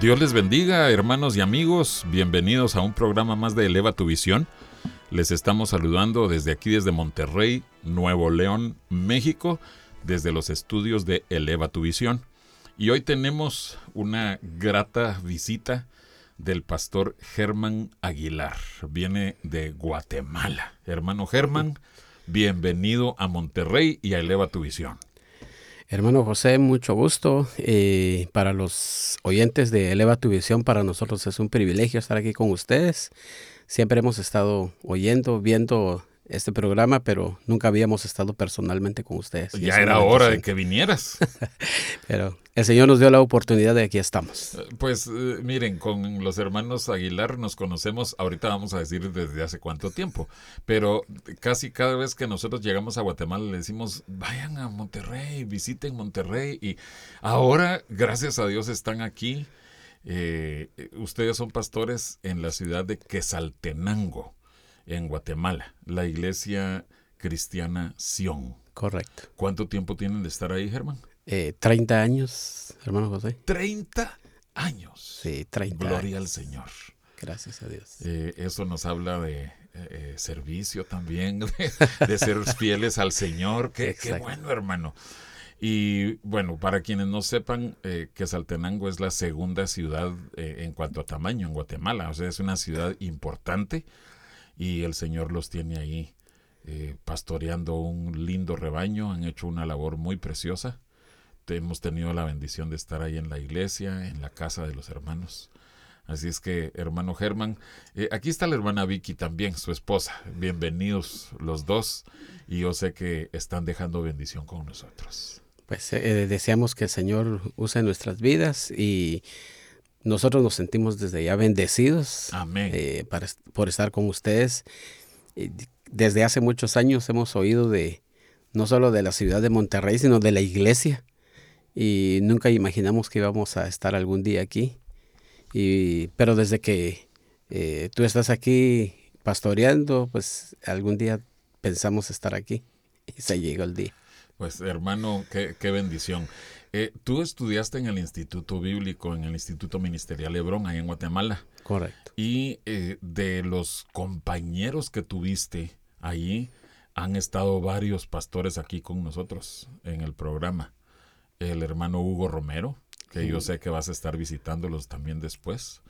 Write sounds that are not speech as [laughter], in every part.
Dios les bendiga, hermanos y amigos. Bienvenidos a un programa más de Eleva tu Visión. Les estamos saludando desde aquí, desde Monterrey, Nuevo León, México, desde los estudios de Eleva tu Visión. Y hoy tenemos una grata visita del pastor Germán Aguilar. Viene de Guatemala. Hermano Germán, bienvenido a Monterrey y a Eleva tu Visión. Hermano José, mucho gusto. Eh, para los oyentes de Eleva tu Visión, para nosotros es un privilegio estar aquí con ustedes. Siempre hemos estado oyendo, viendo este programa, pero nunca habíamos estado personalmente con ustedes. Ya era hora de que vinieras. [laughs] pero el Señor nos dio la oportunidad de aquí estamos. Eh, pues eh, miren, con los hermanos Aguilar nos conocemos, ahorita vamos a decir desde hace cuánto tiempo, pero casi cada vez que nosotros llegamos a Guatemala le decimos, vayan a Monterrey, visiten Monterrey y ahora, gracias a Dios, están aquí. Eh, ustedes son pastores en la ciudad de Quesaltenango en Guatemala, la iglesia cristiana Sion. Correcto. ¿Cuánto tiempo tienen de estar ahí, Germán? Eh, 30 años, hermano José. 30 años. Sí, 30 Gloria al Señor. Gracias a Dios. Eh, eso nos habla de eh, eh, servicio también, [laughs] de, ser [laughs] fieles al Señor. Qué, qué, bueno, hermano. Y bueno, para quienes no sepan, eh, que Saltenango es la segunda ciudad en cuanto a tamaño en Guatemala. O sea, es una ciudad importante y el Señor los tiene ahí eh, pastoreando un lindo rebaño, han hecho una labor muy preciosa. Hemos tenido la bendición de estar ahí en la iglesia, en la casa de los hermanos. Así es que, hermano Germán, eh, aquí está la hermana Vicky también, su esposa. Bienvenidos los dos y yo sé que están dejando bendición con nosotros. Pues eh, deseamos que el Señor use nuestras vidas y nosotros nos sentimos desde ya bendecidos eh, para, por estar con ustedes. Desde hace muchos años hemos oído de no solo de la ciudad de Monterrey, sino de la iglesia. Y nunca imaginamos que íbamos a estar algún día aquí. Y, pero desde que eh, tú estás aquí pastoreando, pues algún día pensamos estar aquí. [laughs] Y se llegó el día. Pues hermano, qué, qué bendición. Eh, tú estudiaste en el Instituto Bíblico, en el Instituto Ministerial Hebrón, ahí en Guatemala. Correcto. Y eh, de los compañeros que tuviste allí, han estado varios pastores aquí con nosotros en el programa. El hermano Hugo Romero, que yo sé que vas a estar visitándolos también después.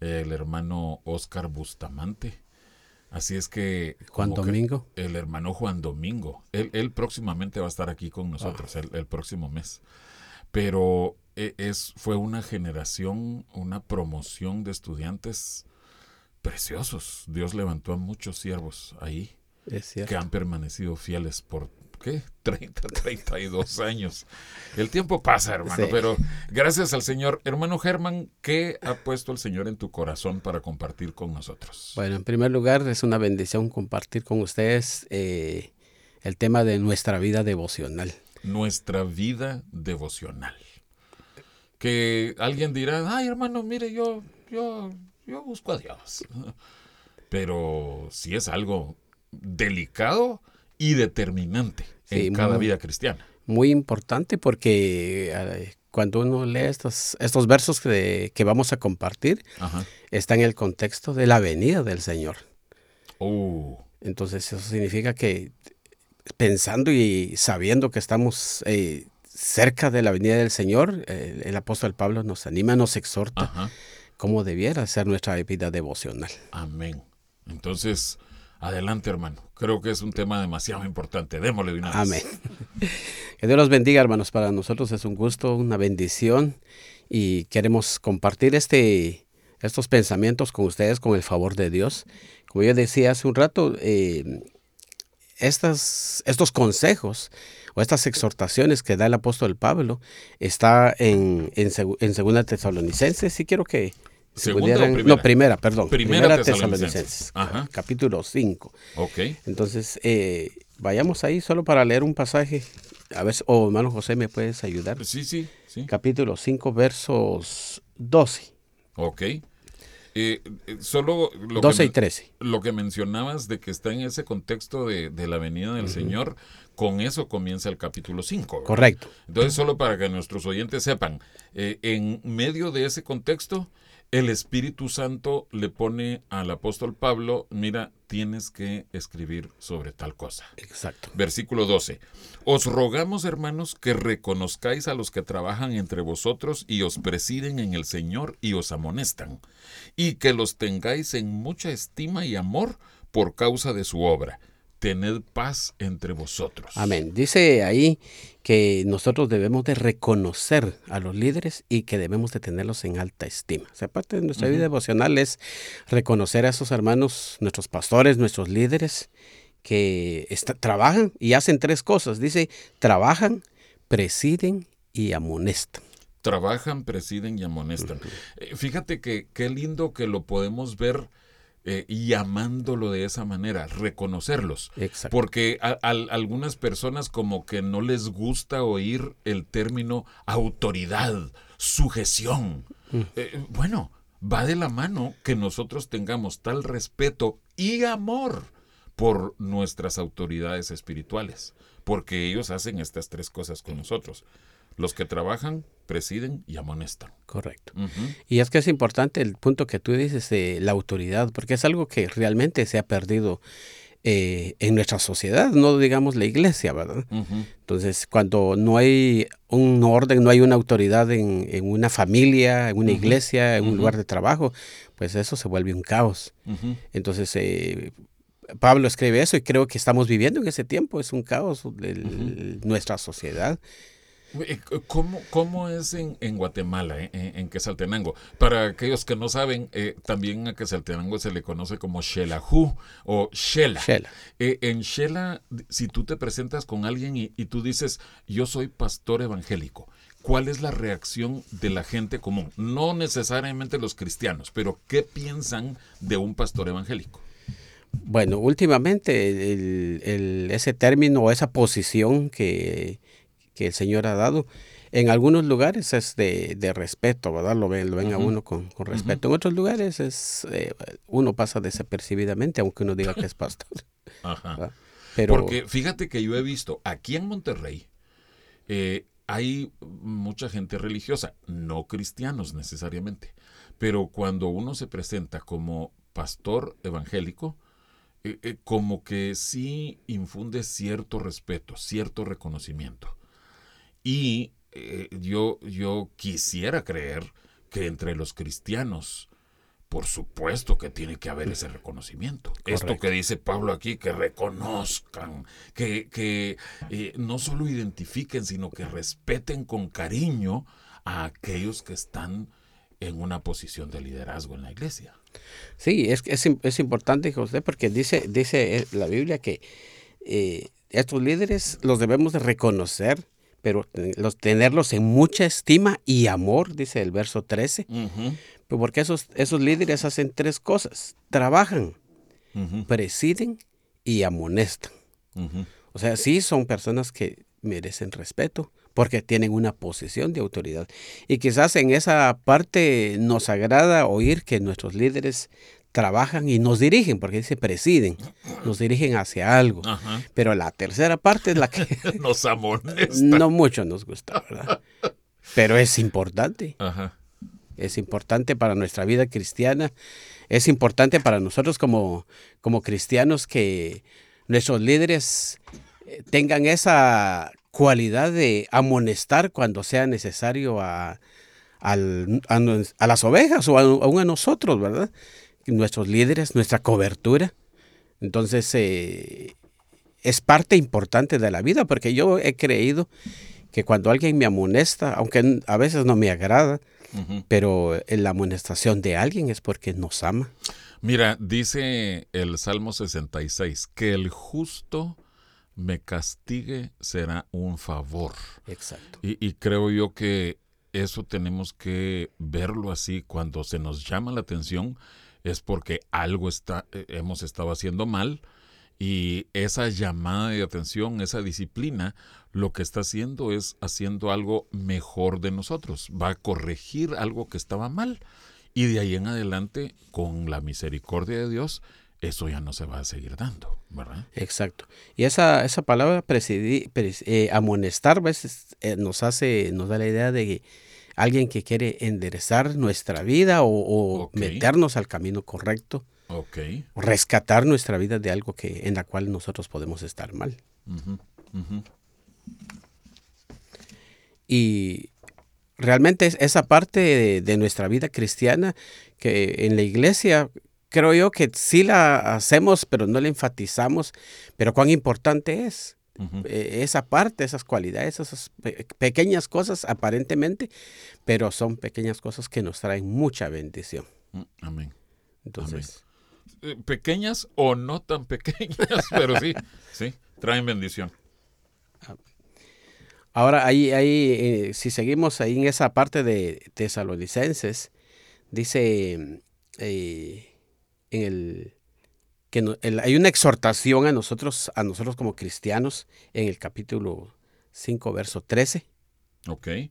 El hermano Oscar Bustamante. Así es que... Juan Domingo. El hermano Juan Domingo. Él, próximamente va a estar aquí con nosotros, ah. el, próximo mes pero e, es, fue una generación, una promoción de estudiantes preciosos. Dios levantó a muchos siervos ahí que han permanecido fieles por, ¿qué? 30, 32 años. El tiempo pasa, hermano, pero gracias al Señor. Hermano Germán, ¿qué ha puesto el Señor en tu corazón para compartir con nosotros? Bueno, en primer lugar, es una bendición compartir con ustedes eh, el tema de nuestra vida devocional nuestra vida devocional. Que alguien dirá, ay hermano, mire, yo, yo, yo busco a Dios. [laughs] Pero si es algo delicado y determinante en cada vida cristiana. Muy importante porque eh, cuando uno lee estos, estos versos que, que vamos a compartir, está en el contexto de la venida del Señor. Oh. Entonces eso significa que pensando y sabiendo que estamos eh, cerca de la venida del Señor, el apóstol Pablo nos anima, nos exhorta cómo debiera ser nuestra vida devocional. Amén. Entonces, adelante hermano. Creo que es un tema demasiado importante. Démosle de una. Amén. Que Dios los bendiga, hermanos. Para nosotros es un gusto, una bendición y queremos compartir este, estos pensamientos con ustedes con el favor de Dios. Como yo decía hace un rato, eh, estas, estos consejos o estas exhortaciones que da el apóstol Pablo está en, en, en Segunda Tesalonicenses. Sí quiero que Segunda No, primera, perdón. Primera, Tesalonicenses, capítulo 5. Ok. Entonces, eh, vayamos ahí solo para leer un pasaje. A ver, o hermano José, ¿me puedes ayudar? Sí, sí, sí. Capítulo 5, versos 12. Ok. Eh, eh, solo lo 12 que, y 13. Lo que mencionabas de que está en ese contexto de, la venida del Señor, con eso comienza el capítulo 5. Correcto. Entonces, solo para que nuestros oyentes sepan, en medio de ese contexto, el Espíritu Santo le pone al apóstol Pablo, mira, tienes que escribir sobre tal cosa. Exacto. Versículo 12. Os rogamos, hermanos, que reconozcáis a los que trabajan entre vosotros y os presiden en el Señor y os amonestan, y que los tengáis en mucha estima y amor por causa de su obra tened paz entre vosotros. Amén. Dice ahí que nosotros debemos de reconocer a los líderes y que debemos de tenerlos en alta estima. O sea, parte de nuestra vida devocional es reconocer a esos hermanos, nuestros pastores, nuestros líderes, que trabajan y hacen tres cosas. Dice, trabajan, presiden y amonestan. Trabajan, presiden y amonestan. Eh, fíjate que qué lindo que lo podemos ver eh, llamándolo de esa manera, reconocerlos. Porque a, algunas personas como que no les gusta oír el término autoridad, sujeción. Mm. Eh, bueno, va de la mano que nosotros tengamos tal respeto y amor por nuestras autoridades espirituales, porque ellos hacen estas tres cosas con nosotros. Los que trabajan, presiden y amonestan. Correcto. Y es que es importante el punto que tú dices de la autoridad, porque es algo que realmente se ha perdido eh, en nuestra sociedad, no digamos la iglesia, ¿verdad? Entonces, cuando no hay un orden, no hay una autoridad en, una familia, en una iglesia, en un lugar de trabajo, pues eso se vuelve un caos. Entonces, eh, Pablo escribe eso y creo que estamos viviendo en ese tiempo, es un caos de nuestra sociedad. Eh, ¿Cómo, cómo es en, en Guatemala, eh, en, en, Quesaltenango? Para aquellos que no saben, eh, también a Quesaltenango se le conoce como Xelajú o Shela. en Shela, si tú te presentas con alguien y, y tú dices, yo soy pastor evangélico, ¿cuál es la reacción de la gente común? No necesariamente los cristianos, pero ¿qué piensan de un pastor evangélico? Bueno, últimamente el, ese término o esa posición que que el Señor ha dado. En algunos lugares es de, de respeto, ¿verdad? Lo ven, lo ven a uno con, con respeto. En otros lugares es eh, uno pasa desapercibidamente, aunque uno diga que es pastor. [laughs] Ajá. Pero, Porque fíjate que yo he visto aquí en Monterrey, eh, hay mucha gente religiosa, no cristianos necesariamente, pero cuando uno se presenta como pastor evangélico, eh, como que sí infunde cierto respeto, cierto reconocimiento. Y eh, yo, yo quisiera creer que entre los cristianos, por supuesto que tiene que haber ese reconocimiento. Esto que dice Pablo aquí, que reconozcan, que, que eh, no solo identifiquen, sino que respeten con cariño a aquellos que están en una posición de liderazgo en la iglesia. Sí, es, es, es importante, José, porque dice, dice eh, la Biblia que estos líderes los debemos de reconocer pero los, tenerlos en mucha estima y amor, dice el verso 13, porque esos, esos líderes hacen tres cosas, trabajan, presiden y amonestan. O sea, sí son personas que merecen respeto porque tienen una posición de autoridad. Y quizás en esa parte nos agrada oír que nuestros líderes trabajan y nos dirigen, porque dice presiden, nos dirigen hacia algo. Pero la tercera parte es la que [laughs] nos amonesta. No mucho nos gusta, ¿verdad? Pero es importante. Es importante para nuestra vida cristiana. Es importante para nosotros como, como cristianos que nuestros líderes eh, tengan esa cualidad de amonestar cuando sea necesario a, a, las ovejas o aún a nosotros, ¿verdad? Nuestros líderes, nuestra cobertura. Entonces, eh, es parte importante de la vida, porque yo he creído que cuando alguien me amonesta, aunque a veces no me agrada, pero la amonestación de alguien es porque nos ama. Mira, dice el Salmo 66, que el justo me castigue será un favor. Exacto. Y, y creo yo que eso tenemos que verlo así cuando se nos llama la atención es porque algo está, eh, hemos estado haciendo mal y esa llamada de atención, esa disciplina, lo que está haciendo es haciendo algo mejor de nosotros, va a corregir algo que estaba mal y de ahí en adelante, con la misericordia de Dios, eso ya no se va a seguir dando, ¿verdad? Exacto. Y esa, esa palabra presidir, eh, amonestar, eh, nos hace, nos da la idea de alguien que quiere enderezar nuestra vida o, meternos al camino correcto. Okay. Rescatar nuestra vida de algo que, en la cual nosotros podemos estar mal. Y realmente esa parte de, nuestra vida cristiana que en la iglesia creo yo que sí la hacemos, pero no la enfatizamos, pero cuán importante es. Eh, esa parte, esas cualidades, esas pequeñas cosas aparentemente, pero son pequeñas cosas que nos traen mucha bendición. Mm, amén. Entonces, eh, pequeñas o no tan [laughs] pequeñas, pero sí, sí, traen bendición. Ahora, ahí, ahí eh, si seguimos ahí en esa parte de tesalonicenses, dice en el que hay una exhortación a nosotros, a nosotros como cristianos en el capítulo 5, verso 13. Ok. 5.13.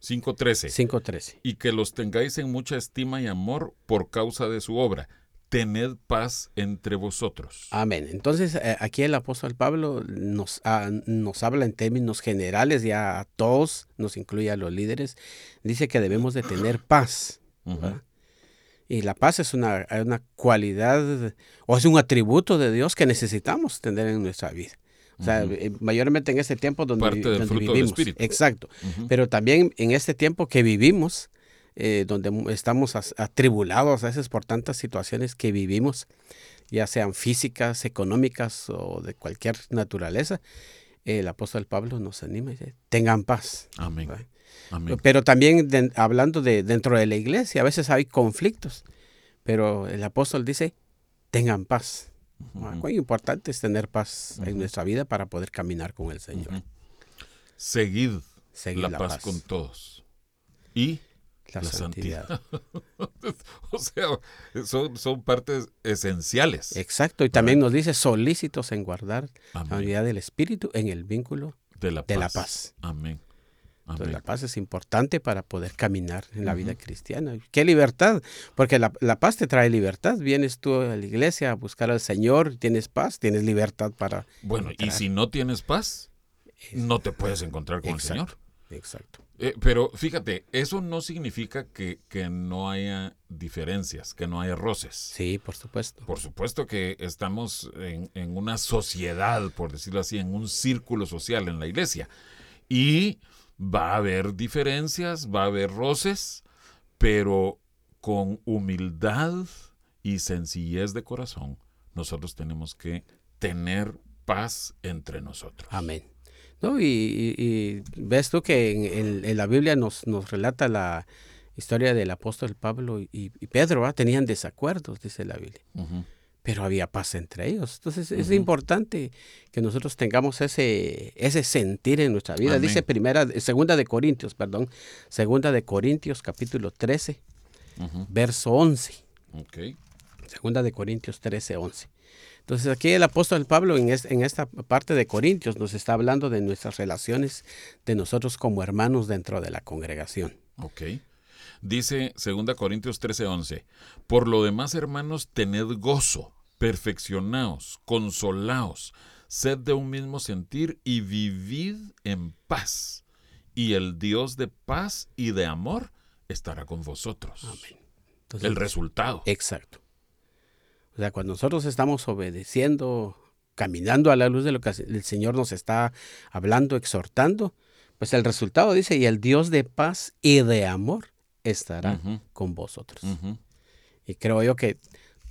5.13. Y que los tengáis en mucha estima y amor por causa de su obra. Tened paz entre vosotros. Amén. Entonces, eh, aquí el apóstol Pablo nos, ah, nos habla en términos generales, ya a todos, nos incluye a los líderes, dice que debemos de tener paz. Y la paz es una, una, cualidad o es un atributo de Dios que necesitamos tener en nuestra vida. O sea, eh, mayormente en este tiempo donde, Parte del fruto vivimos. Del espíritu. Exacto. Pero también en este tiempo que vivimos, eh, donde estamos atribulados a veces por tantas situaciones que vivimos, ya sean físicas, económicas o de cualquier naturaleza, el apóstol Pablo nos anima y dice, tengan paz. Amén. Pero también hablando de dentro de la iglesia, a veces hay conflictos, pero el apóstol dice, tengan paz. Muy importante es tener paz en nuestra vida para poder caminar con el Señor. Seguid, la, paz, con todos. Y la, santidad. [laughs] o sea, son, son, partes esenciales. Exacto, y también nos dice solícitos en guardar la unidad del Espíritu en el vínculo de la paz. Amén. Entonces, la paz es importante para poder caminar en la vida cristiana. ¿Qué libertad? Porque la, paz te trae libertad. Vienes tú a la iglesia a buscar al Señor, tienes paz, tienes libertad para... Bueno, y si no tienes paz, no te puedes encontrar con el Señor. Exacto. Eh, pero fíjate, eso no significa que, que, no haya diferencias, que no haya roces. Sí, por supuesto. Por supuesto que estamos en, en una sociedad, por decirlo así, en un círculo social en la iglesia. Y Va a haber diferencias, va a haber roces, pero con humildad y sencillez de corazón, nosotros tenemos que tener paz entre nosotros. Amén. ¿No? Y, ves tú que en, la Biblia nos, nos, relata la historia del apóstol Pablo y, Pedro, tenían desacuerdos, dice la Biblia pero había paz entre ellos. Entonces es importante que nosotros tengamos ese, ese sentir en nuestra vida. Dice primera, segunda de Corintios, perdón, segunda de Corintios capítulo 13, verso 11. Segunda de Corintios 13, 11. Entonces aquí el apóstol Pablo en, en, esta parte de Corintios nos está hablando de nuestras relaciones de nosotros como hermanos dentro de la congregación. Ok. Dice 2 Corintios 13, 11. Por lo demás, hermanos, tened gozo perfeccionaos, consolaos, sed de un mismo sentir y vivid en paz. Y el Dios de paz y de amor estará con vosotros. Amén. el resultado. Exacto. O sea, cuando nosotros estamos obedeciendo, caminando a la luz de lo que el Señor nos está hablando, exhortando, pues el resultado dice, y el Dios de paz y de amor estará con vosotros. Y creo yo que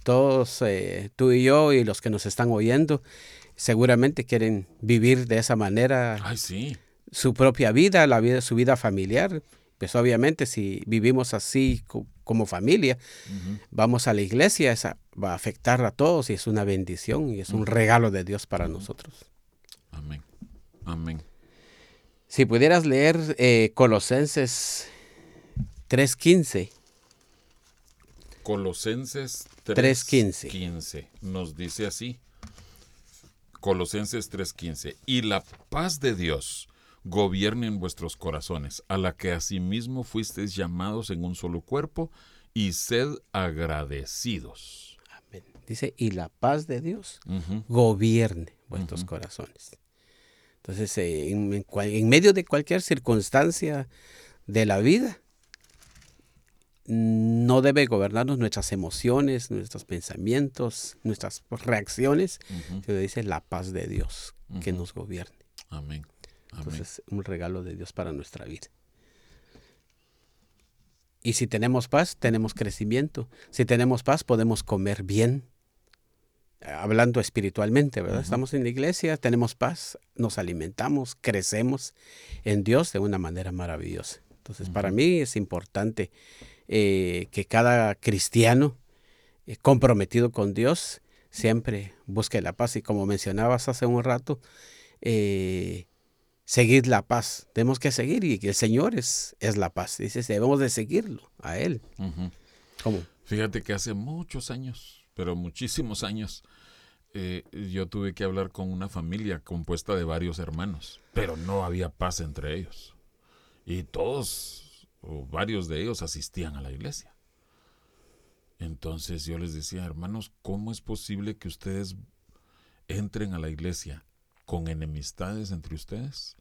todos, eh, tú y yo y los que nos están oyendo, seguramente quieren vivir de esa manera su propia vida, la vida, su vida familiar. Pues obviamente si vivimos así como familia, vamos a la iglesia, esa va a afectar a todos y es una bendición y es un regalo de Dios para nosotros. Amén. Si pudieras leer eh, Colosenses 3.15. Colosenses 3.15 nos dice así. Colosenses 3:15. Y la paz de Dios gobierne en vuestros corazones, a la que asimismo fuisteis llamados en un solo cuerpo, y sed agradecidos. Amén. Dice, y la paz de Dios gobierne vuestros corazones. Entonces, eh, en, medio de cualquier circunstancia de la vida, no debe gobernarnos nuestras emociones, nuestros pensamientos, nuestras reacciones, sino dice la paz de Dios que nos gobierne. Amén. Entonces, un regalo de Dios para nuestra vida. Y si tenemos paz, tenemos crecimiento. Si tenemos paz, podemos comer bien. Hablando espiritualmente, ¿verdad? Estamos en la iglesia, tenemos paz, nos alimentamos, crecemos en Dios de una manera maravillosa. Entonces, para mí es importante eh, que cada cristiano eh, comprometido con Dios siempre busque la paz. Y como mencionabas hace un rato, eh, seguir la paz. Tenemos que seguir y el Señor es, es la paz. Dices, debemos de seguirlo a Él. ¿Cómo? Fíjate que hace muchos años, pero muchísimos años, yo tuve que hablar con una familia compuesta de varios hermanos, pero no había paz entre ellos. Y todos o varios de ellos asistían a la iglesia. Entonces yo les decía, hermanos, ¿cómo es posible que ustedes entren a la iglesia con enemistades entre ustedes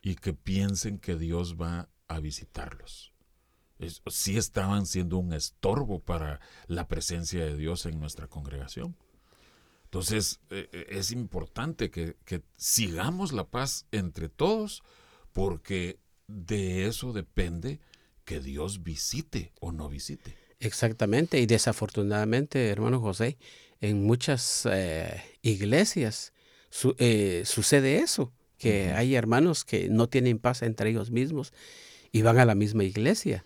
y que piensen que Dios va a visitarlos? sí estaban siendo un estorbo para la presencia de Dios en nuestra congregación. Entonces e, e, es importante que sigamos la paz entre todos porque de eso depende que Dios visite o no visite. Exactamente, y desafortunadamente, hermano José, en muchas eh, iglesias eh, sucede eso, que hay hermanos que no tienen paz entre ellos mismos y van a la misma iglesia.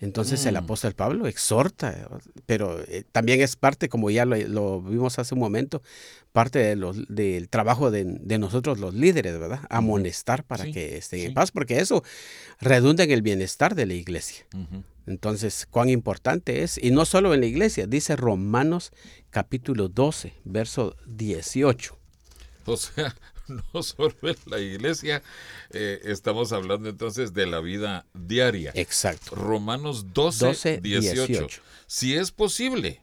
Entonces el mm. apóstol Pablo exhorta, pero eh, también es parte, como ya lo, vimos hace un momento, parte de los, del trabajo de, nosotros los líderes, ¿verdad? Amonestar para que estén en paz, porque eso redunda en el bienestar de la iglesia. Entonces, cuán importante es, y no solo en la iglesia, dice Romanos capítulo 12, verso 18. O sea, [laughs] no solo en la iglesia, eh, estamos hablando entonces de la vida diaria. Exacto. Romanos 12, 18. Si es posible,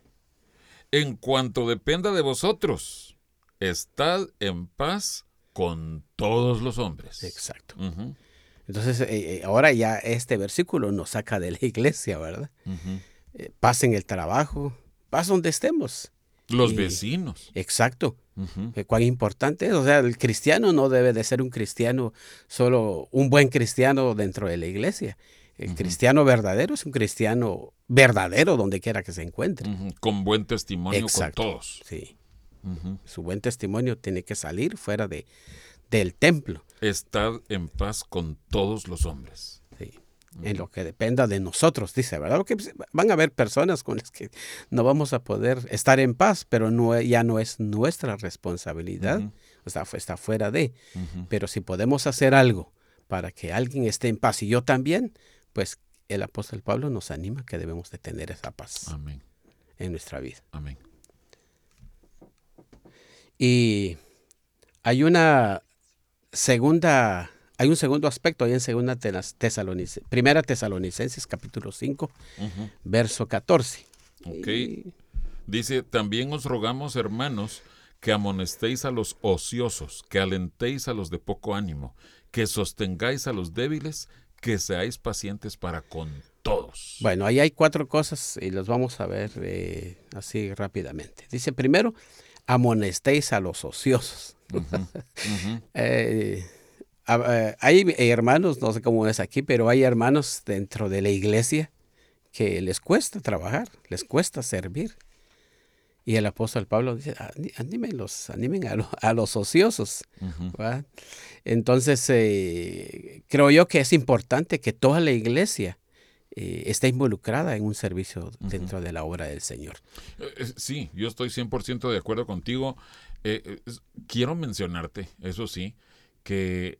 en cuanto dependa de vosotros, estad en paz con todos los hombres. Exacto. Entonces, eh, eh, ahora ya este versículo nos saca de la [laughs] iglesia, ¿verdad? paz en el trabajo, paz donde estemos. Los vecinos. Exacto. Cuán importante es. O sea, el cristiano no debe de ser un cristiano, solo un buen cristiano dentro de la iglesia. El cristiano verdadero es un cristiano verdadero donde quiera que se encuentre. Con buen testimonio con todos. Sí. Su buen testimonio tiene que salir fuera de, del templo. Estad en paz con todos los hombres en lo que dependa de nosotros, dice, ¿verdad? Porque pues, van a haber personas con las que no vamos a poder estar en paz, pero no, ya no es nuestra responsabilidad, o sea, está fuera de. Pero si podemos hacer algo para que alguien esté en paz y yo también, pues el apóstol Pablo nos anima que debemos de tener esa paz Amén. en nuestra vida. Amén. Y hay una segunda hay un segundo aspecto ahí en segunda Tesalonicenses, primera Tesalonicenses capítulo 5, verso 14. Ok. Dice, también os rogamos, hermanos, que amonestéis a los ociosos, que alentéis a los de poco ánimo, que sostengáis a los débiles, que seáis pacientes para con todos. Bueno, ahí hay cuatro cosas y las vamos a ver eh, así rápidamente. Dice, primero, amonestéis a los ociosos. [laughs] Eh, eh, hay hermanos, no sé cómo es aquí, pero hay hermanos dentro de la iglesia que les cuesta trabajar, les cuesta servir. Y el apóstol Pablo dice, anímenlos, animen a, los ociosos. Entonces, eh, creo yo que es importante que toda la iglesia eh, esté involucrada en un servicio dentro de la obra del Señor. Sí, yo estoy 100% de acuerdo contigo. quiero mencionarte, eso sí, que eh,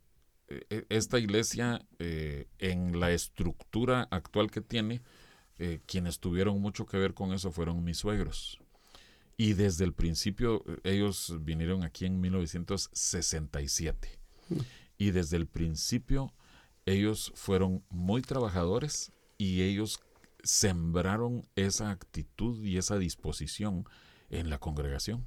esta iglesia, eh, en la estructura actual que tiene, eh, quienes tuvieron mucho que ver con eso fueron mis suegros. Y desde el principio, ellos vinieron aquí en 1967. Mm. Y desde el principio, ellos fueron muy trabajadores y ellos sembraron esa actitud y esa disposición en la congregación.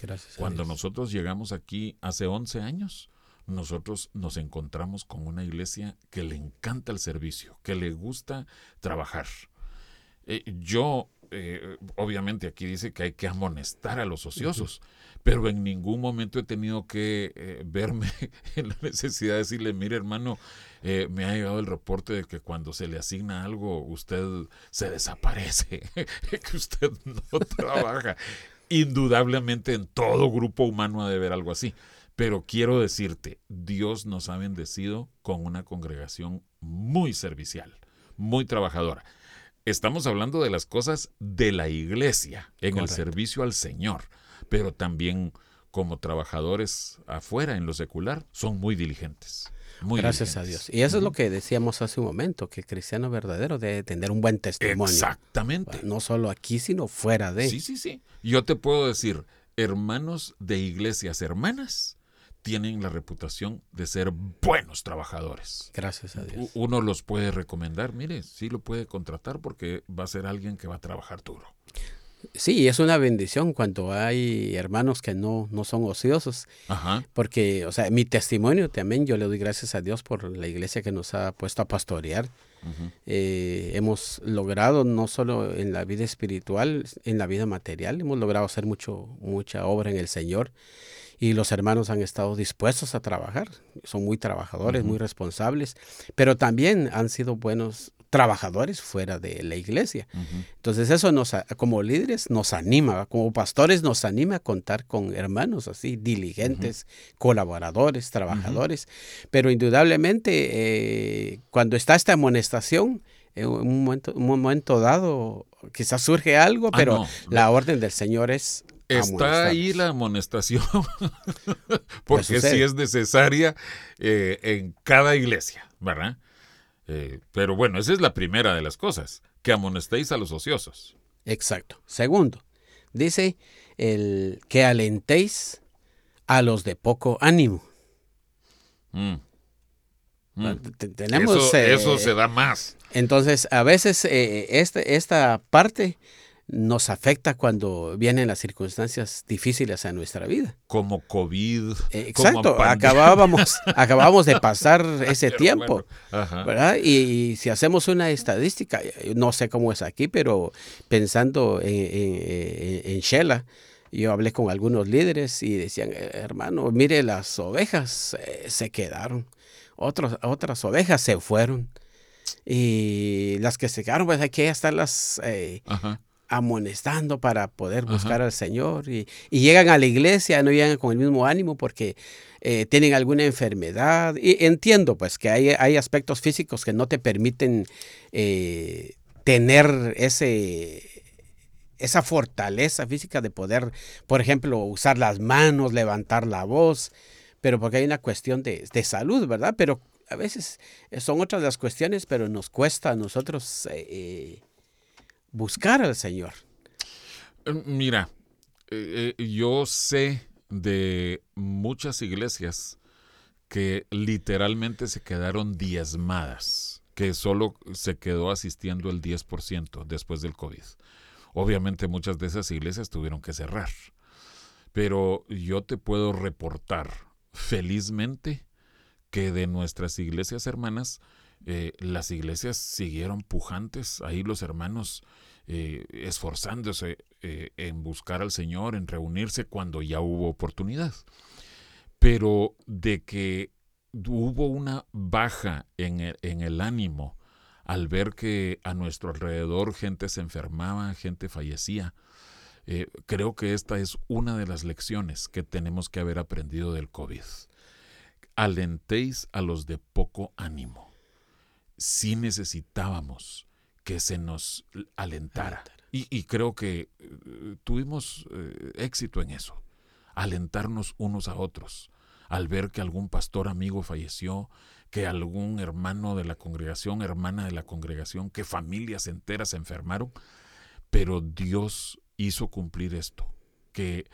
Gracias. Cuando nosotros llegamos aquí hace 11 años, nosotros nos encontramos con una iglesia que le encanta el servicio, que le gusta trabajar. Eh, yo, eh, obviamente aquí dice que hay que amonestar a los ociosos, pero en ningún momento he tenido que eh, verme [laughs] en la necesidad de decirle, mire hermano, me ha llegado el reporte de que cuando se le asigna algo, usted se desaparece, [laughs] que usted no trabaja. [laughs] Indudablemente en todo grupo humano ha de haber algo así. Pero quiero decirte, Dios nos ha bendecido con una congregación muy servicial, muy trabajadora. Estamos hablando de las cosas de la iglesia, en el servicio al Señor, pero también como trabajadores afuera en lo secular, son muy diligentes. Muy Gracias a Dios. Y eso es lo que decíamos hace un momento, que el cristiano verdadero debe tener un buen testimonio. Exactamente. No solo aquí, sino fuera de. Sí, sí, sí. Yo te puedo decir, hermanos de iglesias hermanas, tienen la reputación de ser buenos trabajadores. Gracias a Dios. Uno los puede recomendar, mire, sí lo puede contratar porque va a ser alguien que va a trabajar duro. Sí, es una bendición cuando hay hermanos que no, no son ociosos. Ajá. Porque, o sea, mi testimonio también, yo le doy gracias a Dios por la iglesia que nos ha puesto a pastorear. Eh, hemos logrado no solo en la vida espiritual, en la vida material, hemos logrado hacer mucho, mucha obra en el Señor y los hermanos han estado dispuestos a trabajar. Son muy trabajadores, muy responsables, pero también han sido buenos trabajadores fuera de la iglesia. Entonces eso nos, como líderes nos anima, como pastores nos anima a contar con hermanos así, diligentes, colaboradores, trabajadores. Pero indudablemente eh, cuando está esta amonestación, en un momento, un momento dado quizás surge algo, ah, pero la orden del Señor es Está ahí la amonestación, [laughs] porque sí es necesaria eh, en cada iglesia, ¿verdad? Eh, pero bueno, esa es la primera de las cosas, que amonestéis a los ociosos. Exacto. Segundo, dice el que alentéis a los de poco ánimo. Mm. Mm. Tenemos, eso, eso, se da más. Entonces, a veces eh, este, esta parte nos afecta cuando vienen las circunstancias difíciles a nuestra vida. Como COVID. Exacto, acabábamos, [laughs] acabábamos de pasar ese tiempo. ¿verdad? Y, si hacemos una estadística, no sé cómo es aquí, pero pensando en, en, Shela, yo hablé con algunos líderes y decían, eh, hermano, mire, las ovejas eh, se quedaron, Otros, otras ovejas se fueron. Y las que se quedaron, pues hay que estarlas eh, amonestando para poder buscar al Señor y, llegan a la iglesia, no llegan con el mismo ánimo porque eh, tienen alguna enfermedad. Y entiendo pues que hay, hay aspectos físicos que no te permiten eh, tener ese, esa fortaleza física de poder, por ejemplo, usar las manos, levantar la voz, pero porque hay una cuestión de, salud, ¿verdad? Pero a veces son otras las cuestiones, pero nos cuesta a nosotros... Eh, buscar al Señor. Eh, mira, eh, eh, yo sé de muchas iglesias que literalmente se quedaron diezmadas, que solo se quedó asistiendo el 10% después del COVID. Obviamente muchas de esas iglesias tuvieron que cerrar, pero yo te puedo reportar felizmente que de nuestras iglesias hermanas, las iglesias siguieron pujantes, ahí los hermanos eh, esforzándose eh, en buscar al Señor, en reunirse cuando ya hubo oportunidad. Pero de que hubo una baja en el, ánimo al ver que a nuestro alrededor gente se enfermaba, gente fallecía, eh, creo que esta es una de las lecciones que tenemos que haber aprendido del COVID. Alentéis a los de poco ánimo. Si necesitábamos que se nos alentara. Y, creo que eh, tuvimos eh, éxito en eso, alentarnos unos a otros, al ver que algún pastor amigo falleció, que algún hermano de la congregación, hermana de la congregación, que familias enteras se enfermaron, pero Dios hizo cumplir esto, que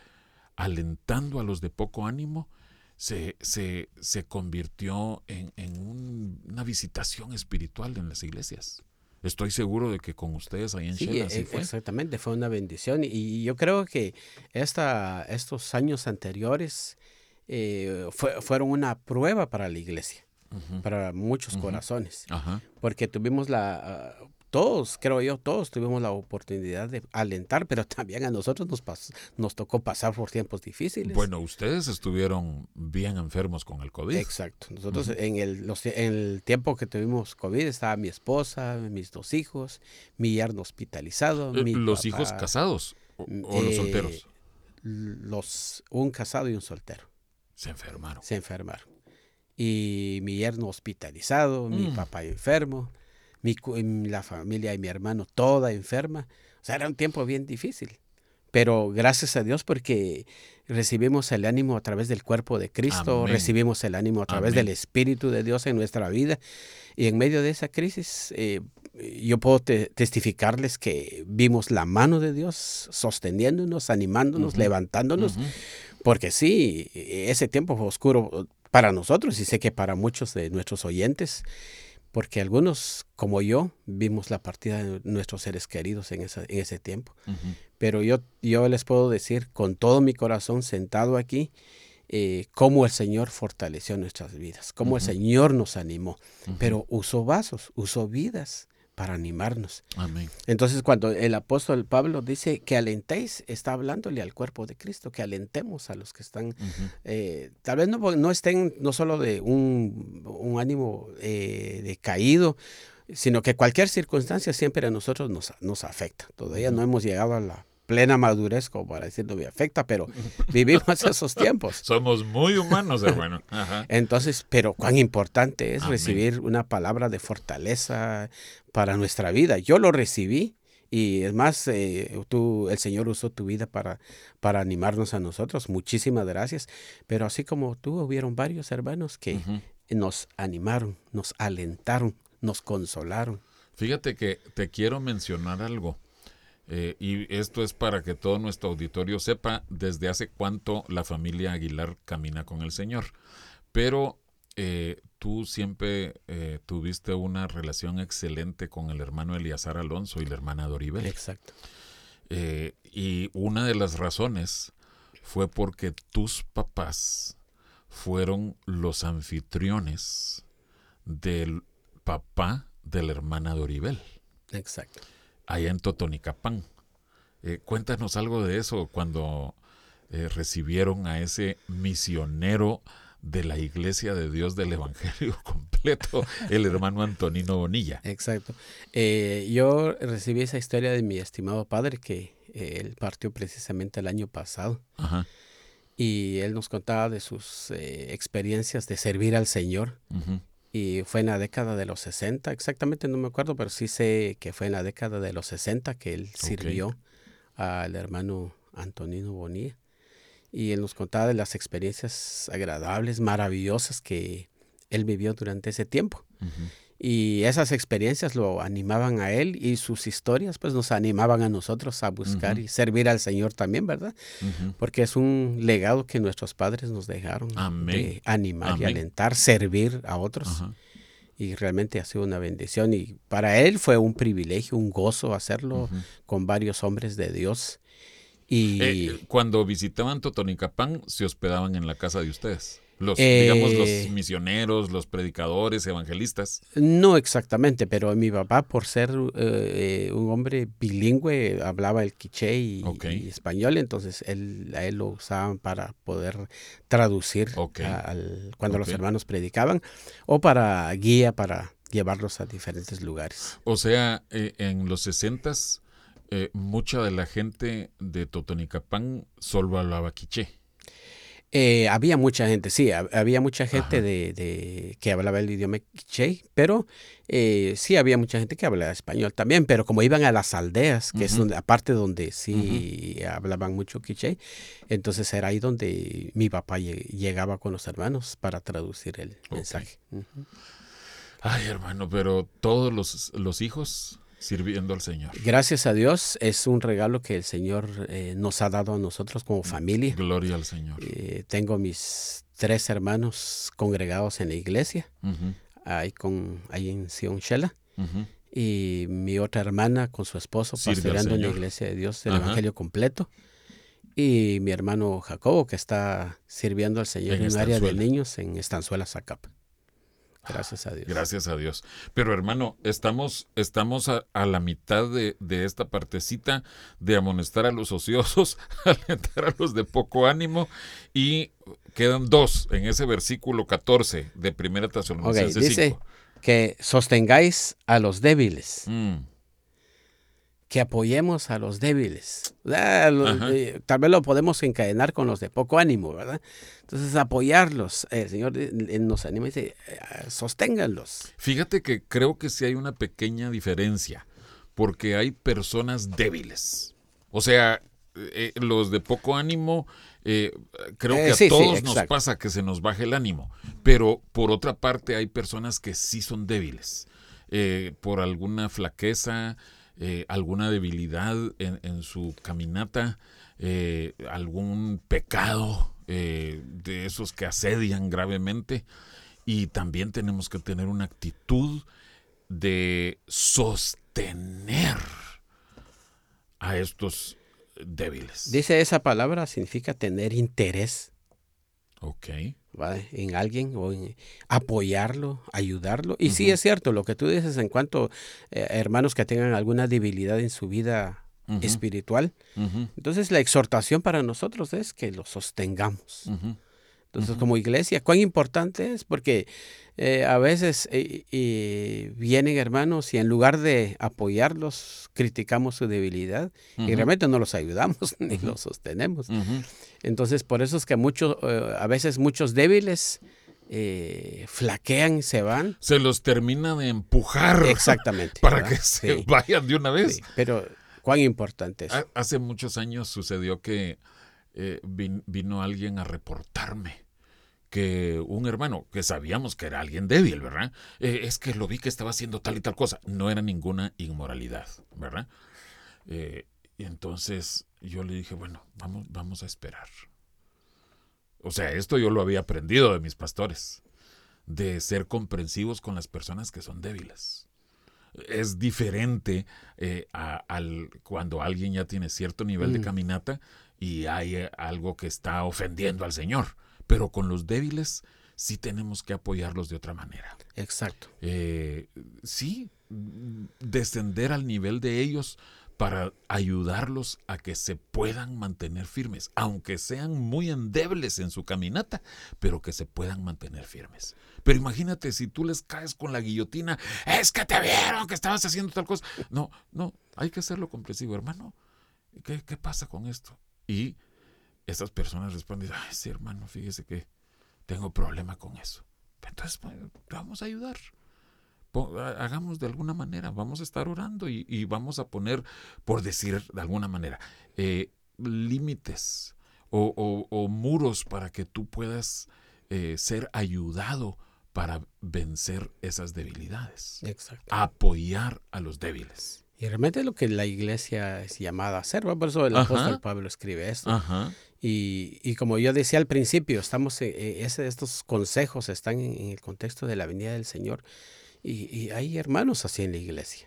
alentando a los de poco ánimo, se, se, se convirtió en, una visitación espiritual en las iglesias. Estoy seguro de que con ustedes ahí en sí, así e, fue. Exactamente, fue una bendición. Y yo creo que esta, estos años anteriores eh, fueron una prueba para la iglesia, para muchos corazones. Porque tuvimos la, todos, creo yo, todos tuvimos la oportunidad de alentar, pero también a nosotros nos, nos tocó pasar por tiempos difíciles. Bueno, ustedes estuvieron bien enfermos con el COVID. Exacto. Nosotros en, el, en el tiempo que tuvimos COVID estaba mi esposa, mis dos hijos, mi yerno hospitalizado. Eh, ¿Los hijos casados o, los eh, solteros? Los, un casado y un soltero. Se enfermaron. Se enfermaron. Y mi yerno hospitalizado, mi mm. papá enfermo mi, la familia de mi hermano toda enferma. O sea, era un tiempo bien difícil. Pero gracias a Dios porque recibimos el ánimo a través del cuerpo de Cristo, recibimos el ánimo a través del Espíritu de Dios en nuestra vida. Y en medio de esa crisis, eh, yo puedo testificarles que vimos la mano de Dios sosteniéndonos, animándonos, levantándonos. Porque sí, ese tiempo fue oscuro para nosotros y sé que para muchos de nuestros oyentes porque algunos, como yo, vimos la partida de nuestros seres queridos en, ese tiempo. Pero yo, yo les puedo decir con todo mi corazón sentado aquí, eh, cómo el Señor fortaleció nuestras vidas, cómo el Señor nos animó, pero usó vasos, usó vidas, para animarnos. Amén. Entonces, cuando el apóstol Pablo dice que alentéis, está hablándole al cuerpo de Cristo, que alentemos a los que están, eh, tal vez no, no, estén no solo de un, un ánimo eh, decaído, sino que cualquier circunstancia siempre a nosotros nos, nos afecta. Todavía no hemos llegado a la plena madurez, como para decir, no me afecta, pero vivimos [laughs] esos tiempos. Somos muy humanos, hermano. [laughs] Entonces, pero cuán importante es recibir una palabra de fortaleza para nuestra vida. Yo lo recibí y es más, eh, tú, el Señor usó tu vida para, para animarnos a nosotros. Muchísimas gracias. Pero así como tú, hubieron varios hermanos que nos animaron, nos alentaron, nos consolaron. Fíjate que te quiero mencionar algo. Eh, y esto es para que todo nuestro auditorio sepa desde hace cuánto la familia Aguilar camina con el Señor. Pero eh, tú siempre eh, tuviste una relación excelente con el hermano Eliazar Alonso y la hermana Doribel. Exacto. y una de las razones fue porque tus papás fueron los anfitriones del papá de la hermana Doribel. Exacto allá en Totonicapán. Eh, cuéntanos algo de eso cuando eh, recibieron a ese misionero de la Iglesia de Dios del Evangelio [laughs] completo, el hermano Antonino Bonilla. Exacto. Eh, yo recibí esa historia de mi estimado padre que él partió precisamente el año pasado. Y él nos contaba de sus experiencias de servir al Señor y fue en la década de los 60, exactamente no me acuerdo, pero sí sé que fue en la década de los 60 que él sirvió al hermano Antonino Bonilla. Y él nos contaba de las experiencias agradables, maravillosas que él vivió durante ese tiempo. Y esas experiencias lo animaban a él y sus historias pues nos animaban a nosotros a buscar y servir al Señor también, ¿verdad? Porque es un legado que nuestros padres nos dejaron de animar y alentar, servir a otros. Y realmente ha sido una bendición y para él fue un privilegio, un gozo hacerlo con varios hombres de Dios. Y eh, cuando visitaban Totonicapán, se hospedaban en la casa de ustedes. Los, digamos, los eh, misioneros, los predicadores, evangelistas. No exactamente, pero mi papá, por ser eh, un hombre bilingüe, hablaba el quiché y, español, entonces él, a él lo usaban para poder traducir cuando los hermanos predicaban o para guía para llevarlos a diferentes lugares. O sea, eh, en los sesentas, mucha de la gente de Totonicapán solo hablaba quiché. Eh, había mucha gente, sí, había mucha gente de, que hablaba el idioma quiché, pero eh, sí había mucha gente que hablaba español también, pero como iban a las aldeas, que es donde, aparte donde sí hablaban mucho quiché, entonces era ahí donde mi papá llegaba con los hermanos para traducir el mensaje. Ay, hermano, pero todos los, los hijos sirviendo al Señor. Gracias a Dios, es un regalo que el Señor eh, nos ha dado a nosotros como familia. Gloria al Señor. Eh, tengo mis tres hermanos congregados en la iglesia, ahí, con, ahí en Sion Shela. Y mi otra hermana con su esposo pastoreando en la iglesia de Dios el Evangelio completo. Y mi hermano Jacobo que está sirviendo al Señor en, un área de niños en Estanzuela, Zacapa. Gracias a Dios. Gracias a Dios. Pero hermano, estamos, estamos a, la mitad de, esta partecita de amonestar a los ociosos, [laughs] alentar a los de poco ánimo y quedan dos en ese versículo 14 de Primera Tesalonicenses okay, dice que sostengáis a los débiles. Mm que apoyemos a los débiles. Eh, tal vez lo podemos encadenar con los de poco ánimo, ¿verdad? Entonces, apoyarlos. El Señor nos anima y dice, eh, sosténganlos. Fíjate que creo que sí hay una pequeña diferencia, porque hay personas débiles. O sea, eh, los de poco ánimo, creo que a todos nos pasa que se nos baje el ánimo, pero por otra parte hay personas que sí son débiles, por alguna flaqueza, eh, alguna debilidad en, su caminata, eh, algún pecado eh, de esos que asedian gravemente. Y también tenemos que tener una actitud de sostener a estos débiles. Dice esa palabra, significa tener interés. Ok en alguien o en apoyarlo, ayudarlo. Y sí es cierto lo que tú dices en cuanto a eh, hermanos que tengan alguna debilidad en su vida espiritual. Entonces la exhortación para nosotros es que lo sostengamos. Entonces como iglesia, cuán importante es porque eh, a veces eh, vienen hermanos y en lugar de apoyarlos, criticamos su debilidad y realmente no los ayudamos [laughs] ni los sostenemos. Entonces, por eso es que muchos, eh, a veces muchos débiles flaquean y se van. Se los termina de empujar. [laughs] Exactamente. Para que se vayan de una vez. pero, ¿cuán importante es? Hace muchos años sucedió que vino alguien a reportarme que un hermano, que sabíamos que era alguien débil, ¿verdad? Eh, es que lo vi que estaba haciendo tal y tal cosa. No era ninguna inmoralidad, ¿verdad? Eh, y entonces yo le dije, bueno, vamos, vamos a esperar. O sea, esto yo lo había aprendido de mis pastores, de ser comprensivos con las personas que son débiles. Es diferente eh, al, cuando alguien ya tiene cierto nivel de mm. caminata y hay algo que está ofendiendo al Señor pero con los débiles sí tenemos que apoyarlos de otra manera. Exacto. Eh, sí, descender al nivel de ellos para ayudarlos a que se puedan mantener firmes, aunque sean muy endebles en su caminata, pero que se puedan mantener firmes. Pero imagínate si tú les caes con la guillotina, es que te vieron que estabas haciendo tal cosa. No, no, hay que hacerlo comprensivo, hermano. ¿Qué, qué pasa con esto? Y esas personas responden, ay, sí, hermano, fíjese que tengo problema con eso. Entonces, pues, vamos a ayudar. Hagamos de alguna manera, vamos a estar orando y, vamos a poner, por decir de alguna manera, eh, límites o, muros para que tú puedas eh, ser ayudado para vencer esas debilidades. Exacto. Apoyar a los débiles. Y realmente lo que la iglesia es llamada a hacer, por eso el apóstol Pablo escribe esto. Y, y, como yo decía al principio, estamos ese, estos consejos están en, el contexto de la venida del Señor. Y, y hay hermanos así en la iglesia.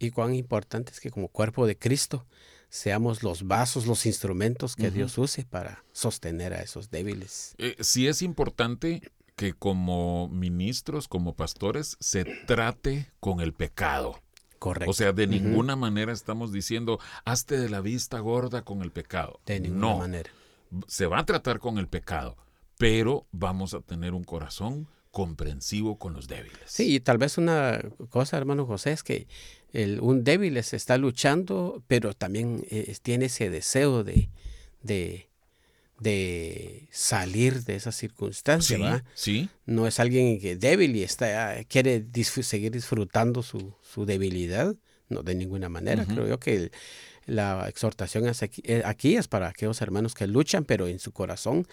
Y cuán importante es que como cuerpo de Cristo seamos los vasos, los instrumentos que Dios use para sostener a esos débiles. Eh, sí es importante que como ministros, como pastores, se trate con el pecado. Correcto. O sea, de ninguna manera estamos diciendo, hazte de la vista gorda con el pecado. De ninguna manera. Se va a tratar con el pecado, pero vamos a tener un corazón comprensivo con los débiles. Sí, y tal vez una cosa, hermano José, es que el, un débil está luchando, pero también eh, tiene ese deseo de, de, de salir de esa circunstancia, Sí, ¿verdad? sí, No es alguien que débil y está, quiere seguir disfrutando su, su debilidad, no de ninguna manera. Creo yo que el- la exhortación aquí, eh, aquí es para aquellos hermanos que luchan, pero en su corazón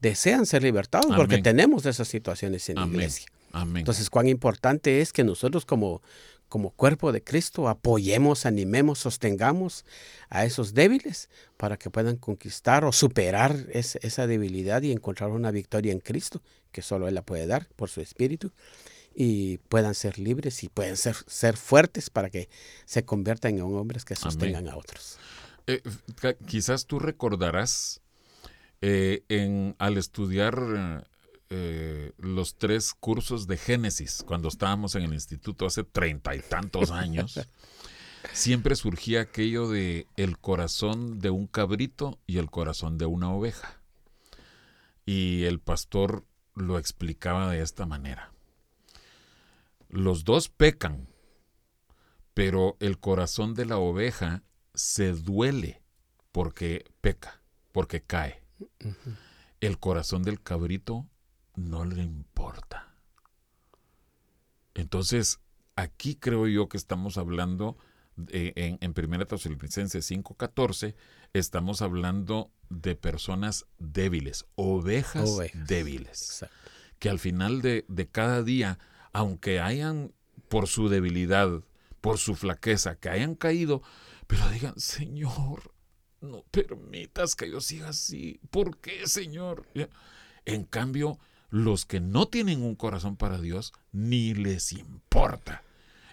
desean ser libertados, porque tenemos esas situaciones en la amén. iglesia. Amén. Entonces, cuán importante es que nosotros como, como cuerpo de Cristo apoyemos, animemos, sostengamos a esos débiles para que puedan conquistar o superar es- esa debilidad y encontrar una victoria en Cristo, que solo Él la puede dar por su Espíritu, y puedan ser libres y puedan ser, ser fuertes para que se conviertan en hombres que sostengan a otros. Eh, quizás tú recordarás eh, en, al estudiar eh, los tres cursos de Génesis, cuando estábamos en el instituto hace treinta y tantos años, [laughs] siempre surgía aquello de el corazón de un cabrito y el corazón de una oveja. Y el pastor lo explicaba de esta manera. Los dos pecan, pero el corazón de la oveja se duele porque peca, porque cae. El corazón del cabrito no le importa. Entonces, aquí creo yo que estamos hablando, de- en, en 1 Tesalonicenses 5.14, estamos hablando de personas débiles, ovejas, Ovejas. débiles Exacto. que al final de, de cada día, aunque hayan por su debilidad, por su flaqueza, que hayan caído, pero digan, Señor, no permitas que yo siga así. ¿Por qué, Señor? En cambio, los que no tienen un corazón para Dios, ni les importa.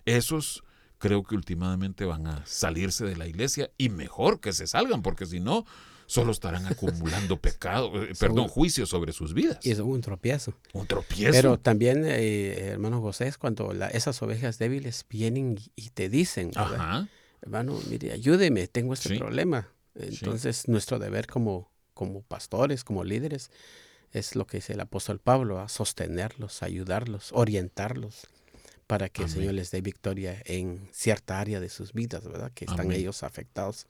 Esos creo que últimamente van a salirse de la iglesia y mejor que se salgan, porque si no, solo estarán acumulando [laughs] pecado, eh, perdón, juicio sobre sus vidas. Y es un tropiezo. Un tropiezo. Pero también, eh, hermano José, es cuando la- esas ovejas débiles vienen y, te dicen, hermano, mire, ayúdeme, tengo este Sí. problema. Entonces, nuestro deber como, como pastores, como líderes, es lo que dice el apóstol Pablo, a sostenerlos, ayudarlos, orientarlos, para que el. Señor les dé victoria en cierta área de sus vidas, ¿verdad? Que están Amén. ellos afectados.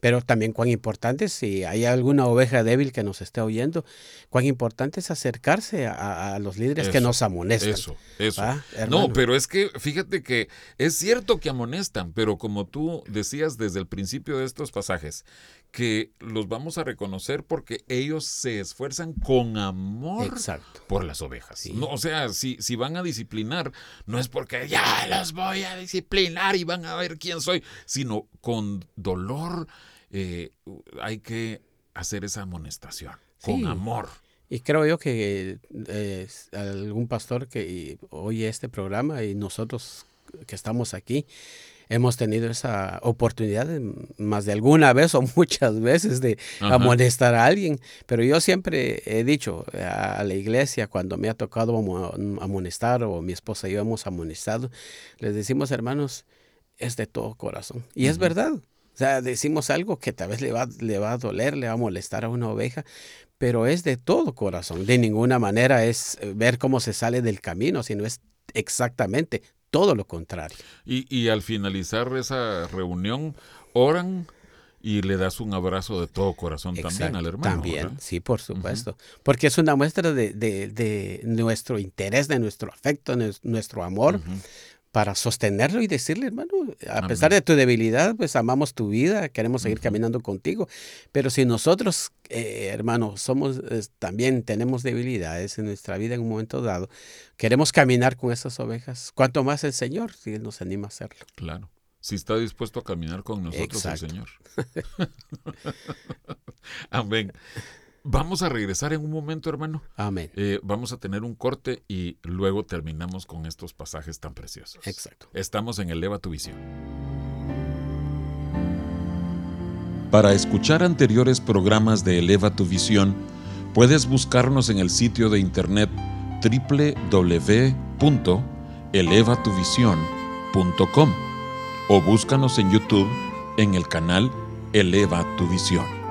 Pero también cuán importante, si hay alguna oveja débil que nos esté oyendo, cuán importante es acercarse a, a los líderes que nos amonestan. Eso, eso. ¿va, No, pero es que fíjate que es cierto que amonestan, pero como tú decías desde el principio de estos pasajes, que los vamos a reconocer porque ellos se esfuerzan con amor Exacto. por las ovejas. Sí. No, o sea, si, si van a disciplinar, no es porque ya los voy a disciplinar y van a ver quién soy, sino con dolor eh, hay que hacer esa amonestación, con amor. Y creo yo que eh, algún pastor que oye este programa y nosotros que estamos aquí hemos tenido esa oportunidad más de alguna vez o [laughs] muchas veces de Ajá. amonestar a alguien. Pero yo siempre he dicho a la iglesia cuando me ha tocado amo- amonestar o mi esposa y yo hemos amonestado, les decimos hermanos, es de todo corazón. Y es verdad. O sea, decimos algo que tal vez le va, le va a doler, le va a molestar a una oveja, pero es de todo corazón. De ninguna manera es eh, ver cómo se sale del camino, sino es exactamente todo lo contrario. Y, y al finalizar esa reunión, oran y le das un abrazo de todo corazón también al hermano. También, ¿verdad? sí, por supuesto. Porque es una muestra de, de- de nuestro interés, de nuestro afecto, de nuestro amor. Para sostenerlo y decirle, hermano, a Amén. pesar de tu debilidad, pues amamos tu vida, queremos seguir caminando contigo. Pero si nosotros, eh, hermano, somos, eh, también tenemos debilidades en nuestra vida en un momento dado, queremos caminar con esas ovejas, ¿cuánto más el Señor si Él nos anima a hacerlo? Claro. Si está dispuesto a caminar con nosotros Exacto. el Señor. [laughs] Amén. Vamos a regresar en un momento, hermano. Amén. Eh, vamos a tener un corte y luego terminamos con estos pasajes tan preciosos. Exacto. Estamos en Eleva tu Visión. Para escuchar anteriores programas de Eleva tu Visión, puedes buscarnos en el sitio de internet www.elevatuvision.com o búscanos en YouTube en el canal Eleva tu Visión.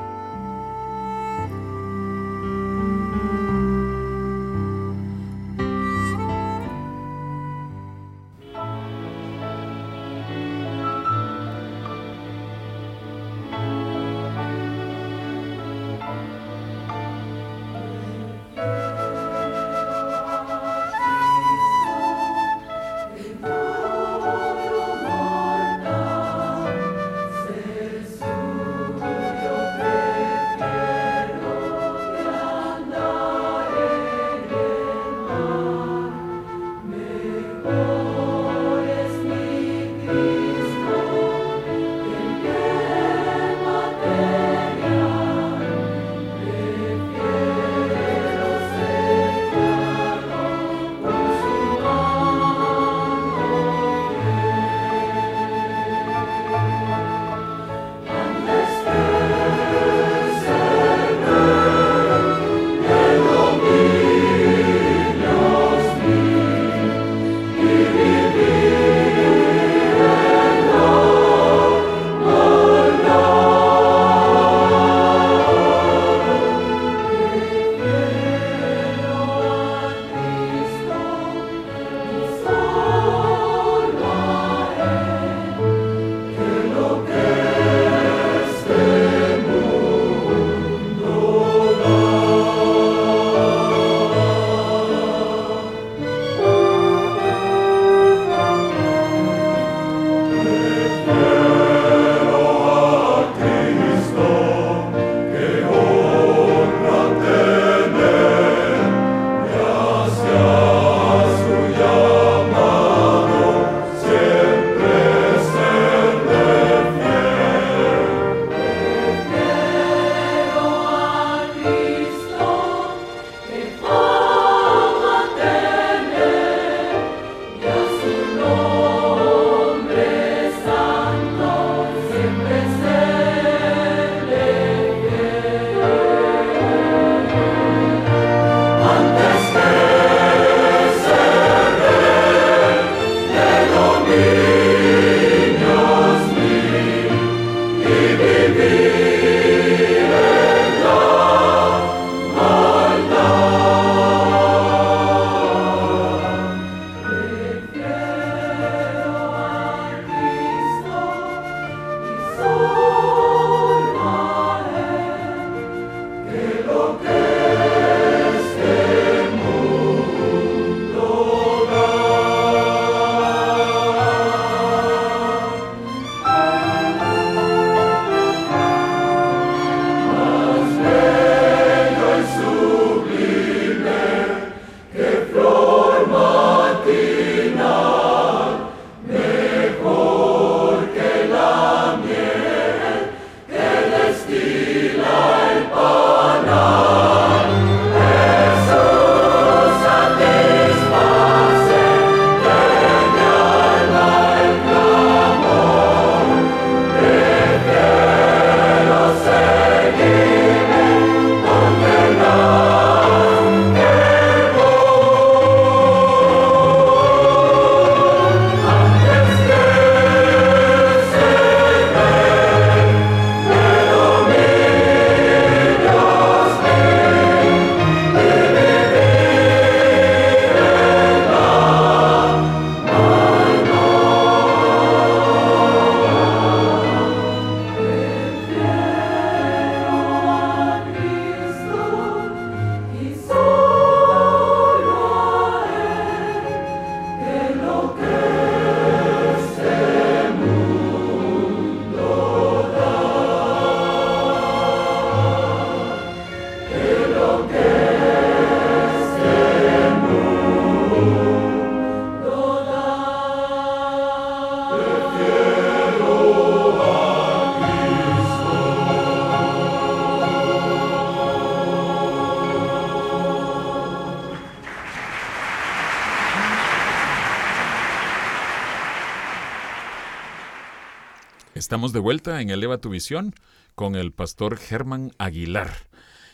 De vuelta en Eleva tu Visión con el pastor Germán Aguilar.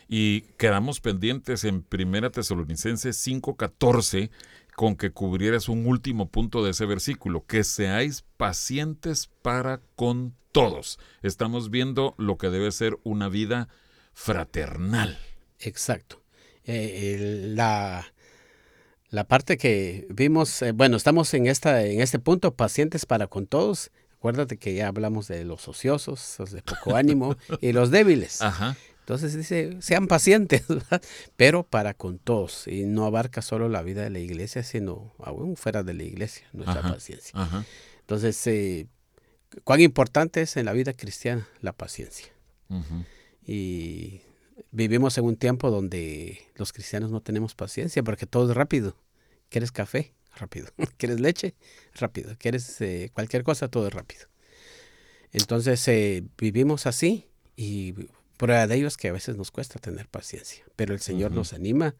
Y quedamos pendientes en Primera Tesalonicenses 5:14 con que cubrieras un último punto de ese versículo, que seáis pacientes para con todos. Estamos viendo lo que debe ser una vida fraternal. Exacto. Eh, la, la parte que vimos, eh, bueno, estamos en, esta, en este punto, pacientes para con todos. Acuérdate que ya hablamos de los ociosos, los de poco ánimo y los débiles. [laughs] Ajá. Entonces dice, sean pacientes, [laughs] pero para con todos. Y no abarca solo la vida de la iglesia, sino aún fuera de la iglesia, nuestra paciencia. Entonces, eh, cuán importante es en la vida cristiana la paciencia. Y vivimos en un tiempo donde los cristianos no tenemos paciencia porque todo es rápido. ¿Quieres café? Rápido. [laughs] ¿Quieres leche? Rápido. ¿Quieres eh, cualquier cosa? Todo es rápido. Entonces eh, vivimos así y Prueba de ello es que a veces nos cuesta tener paciencia, pero el Señor nos anima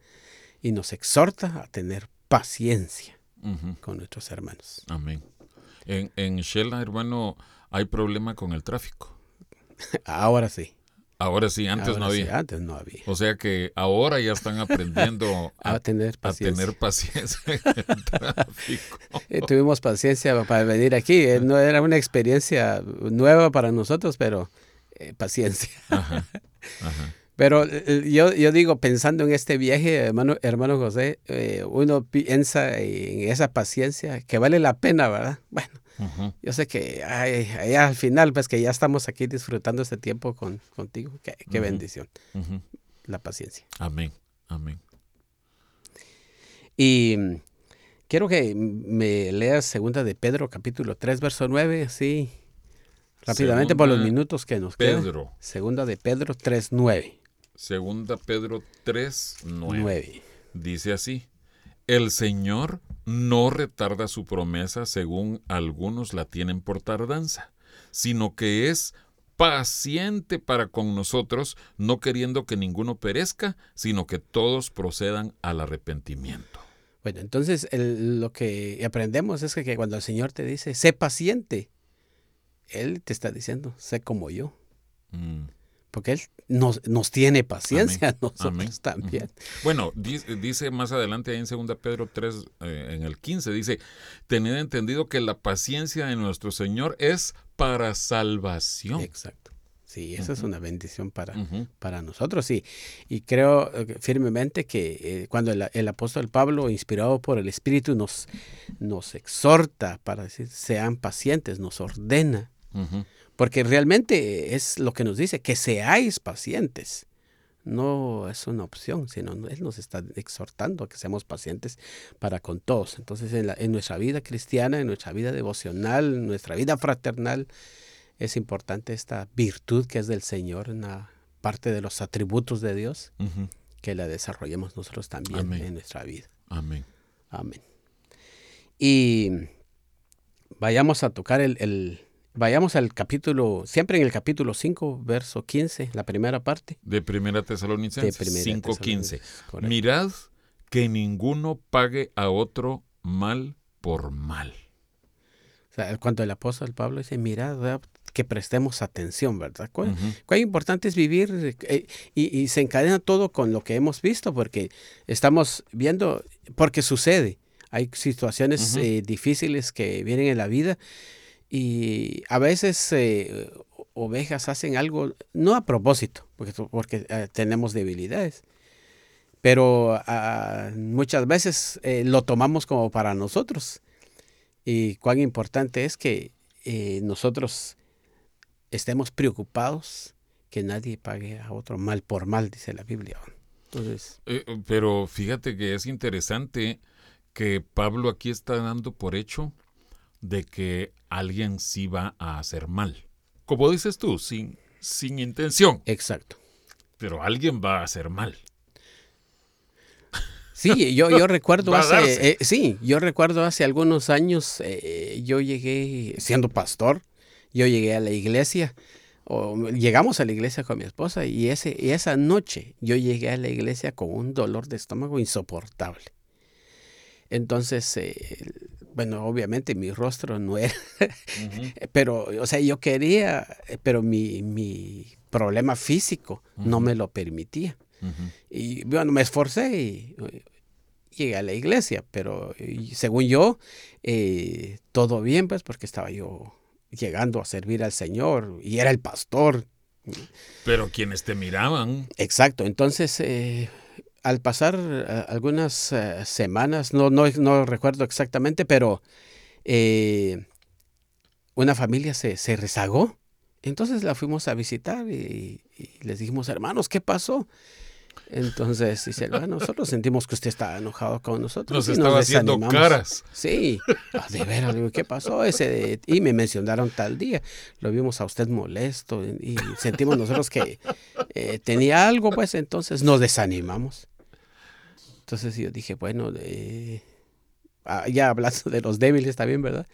y nos exhorta a tener paciencia con nuestros hermanos. Amén. En, en Shela, hermano, hay problema con el tráfico. [laughs] ahora sí. Ahora sí, antes no había. antes no había. O sea que ahora ya están aprendiendo [laughs] a, tener paciencia. tener paciencia en el [laughs] tráfico. Eh, tuvimos paciencia para venir aquí. Eh, no era una experiencia nueva para nosotros, pero eh, paciencia. Pero eh, yo, yo digo, pensando en este viaje, hermano, hermano José, eh, uno piensa en esa paciencia que vale la pena, ¿verdad? [laughs] Bueno, yo sé que ay, al final, pues que ya estamos aquí disfrutando este tiempo con, contigo. Qué, bendición. La paciencia. Amén, amén. Y quiero que me leas segunda de Pedro, capítulo 3, verso 9, sí. Rápidamente por los minutos que nos Pedro. Segunda de Pedro 3.9. Segunda Pedro 3.9. Dice así. El Señor no retarda su promesa según algunos la tienen por tardanza, sino que es paciente para con nosotros, no queriendo que ninguno perezca, sino que todos procedan al arrepentimiento. Bueno, entonces lo que aprendemos es que, que, cuando el Señor te dice, sé paciente, él te está diciendo, sé como yo. Mm. Porque Él nos, nos tiene paciencia, [laughs] nosotros también. Bueno, dice, más adelante ahí en 2 Pedro 3, eh, en el 15, dice, tened entendido que la paciencia de nuestro Señor es para salvación. Exacto. Sí, esa es una bendición para, para nosotros, sí. Y creo eh, firmemente que eh, cuando el, el, apóstol Pablo, inspirado por el Espíritu, nos, nos exhorta para decir, sean pacientes, nos ordena porque realmente es lo que nos dice, que seáis pacientes. No es una opción, sino Él nos está exhortando a que seamos pacientes para con todos. Entonces, en, nuestra vida cristiana, en nuestra vida devocional, en nuestra vida fraternal, es importante esta virtud que es del Señor, una parte de los atributos de Dios, que la desarrollemos nosotros también en nuestra vida. Amén. Amén. Y vayamos a tocar el, Vayamos al capítulo, siempre en el capítulo 5, verso 15, la primera parte. De Primera Tesalonicenses 5, 15. Mirad que ninguno pague a otro mal por mal. O sea, cuando el apóstol Pablo dice, mirad, que prestemos atención, ¿verdad? Cuán, importante es vivir eh, y, se encadena todo con lo que hemos visto, porque estamos viendo, porque sucede. Hay situaciones eh, difíciles que vienen en la vida y a veces eh, ovejas hacen algo, no a propósito, porque, porque eh, tenemos debilidades, pero ah, muchas veces eh, lo tomamos como para nosotros. Y cuán importante es que nosotros estemos preocupados que nadie pague a otro mal por mal, dice la Biblia. Entonces, pero fíjate que es interesante que Pablo aquí está dando por hecho de que alguien sí va a hacer mal. Como dices tú, sin, sin intención. Exacto. Pero alguien va a hacer mal. Sí, yo, yo [laughs] recuerdo hace, eh, sí, yo recuerdo hace algunos años, eh, yo llegué, siendo pastor, yo llegué a la iglesia, o llegamos a la iglesia con mi esposa, y, ese, y esa noche yo llegué a la iglesia con un dolor de estómago insoportable. Entonces, eh, bueno, obviamente mi rostro no era, [laughs] pero, o sea, yo quería, pero mi, mi problema físico no me lo permitía. Y bueno, me esforcé y, llegué a la iglesia, pero según yo, eh, todo bien, pues, porque estaba yo llegando a servir al Señor y era el pastor. Pero quienes te miraban. Exacto, entonces eh, al pasar eh, algunas eh, semanas, no, no, no, recuerdo exactamente, pero eh, una familia se, se, rezagó. Entonces la fuimos a visitar y, les dijimos, hermanos, ¿qué pasó? Entonces dice, bueno, nosotros sentimos que usted está enojado con nosotros. Nos estaba haciendo caras. Sí, ah, de veras, ¿qué pasó ese? Y me mencionaron tal día. Lo vimos a usted molesto y sentimos nosotros que tenía algo, pues entonces nos desanimamos. Entonces yo dije, bueno, ah, ya hablando de los débiles también, ¿verdad?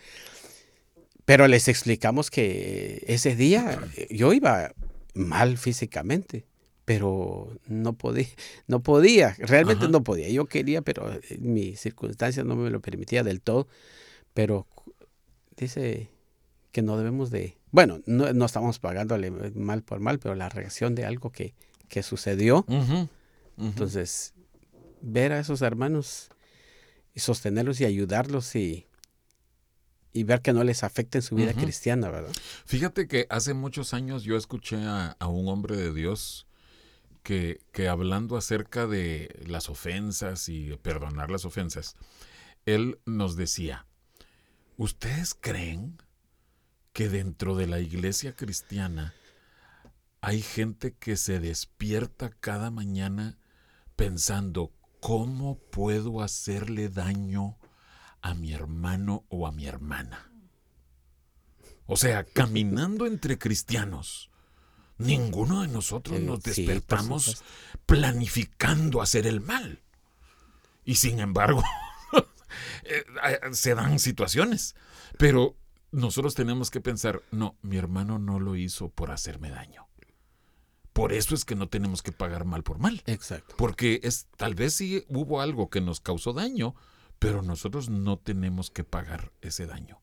Pero les explicamos que ese día yo iba mal físicamente, pero no podía, no podía, realmente no podía. Yo quería, pero mi circunstancia no me lo permitía del todo. Pero dice que no debemos de, bueno, no, estamos pagándole mal por mal, pero la reacción de algo que, que sucedió. Entonces, ver a esos hermanos y sostenerlos y ayudarlos y, y ver que no les afecte en su vida cristiana, ¿verdad? Fíjate que hace muchos años yo escuché a, un hombre de Dios que, que, hablando acerca de las ofensas y perdonar las ofensas, él nos decía, ¿ustedes creen que dentro de la iglesia cristiana hay gente que se despierta cada mañana pensando ¿cómo puedo hacerle daño a mi hermano o a mi hermana? O sea, [laughs] caminando entre cristianos, ninguno de nosotros nos despertamos planificando hacer el mal. Y sin embargo, [laughs] eh, se dan situaciones. Pero nosotros tenemos que pensar, no, mi hermano no lo hizo por hacerme daño. Por eso es que no tenemos que pagar mal por mal. Exacto. Porque es tal vez sí hubo algo que nos causó daño, pero nosotros no tenemos que pagar ese daño,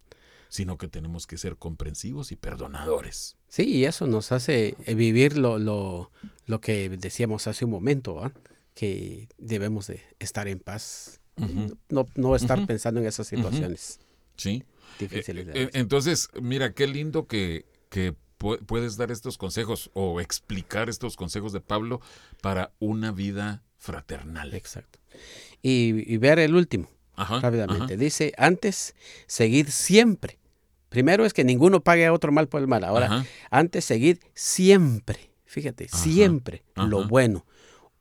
sino que tenemos que ser comprensivos y perdonadores. Sí, y eso nos hace eh, vivir lo, lo, lo que decíamos hace un momento, que debemos de estar en paz, no, no, estar pensando en esas situaciones. Sí. Difíciles. Eh, eh, entonces, mira, qué lindo que, que puedes dar estos consejos o explicar estos consejos de Pablo para una vida fraternal. Exacto. Y, ver el último, rápidamente. Dice, antes, seguid siempre. Primero es que ninguno pague a otro mal por el mal. Ahora, antes, seguid siempre. Fíjate, siempre lo bueno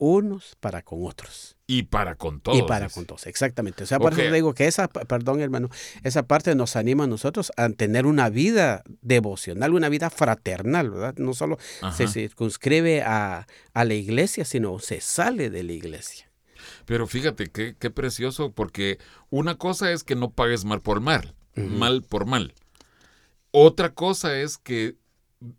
unos para con otros. Y para con todos. Y para con todos, exactamente. O sea, por eso digo que esa, perdón hermano, esa parte nos anima a nosotros a tener una vida devocional, una vida fraternal, ¿verdad? No solo se circunscribe a, la iglesia, sino se sale de la iglesia. Pero fíjate qué, qué precioso, porque una cosa es que no pagues mal por mal, mal por mal. Otra cosa es que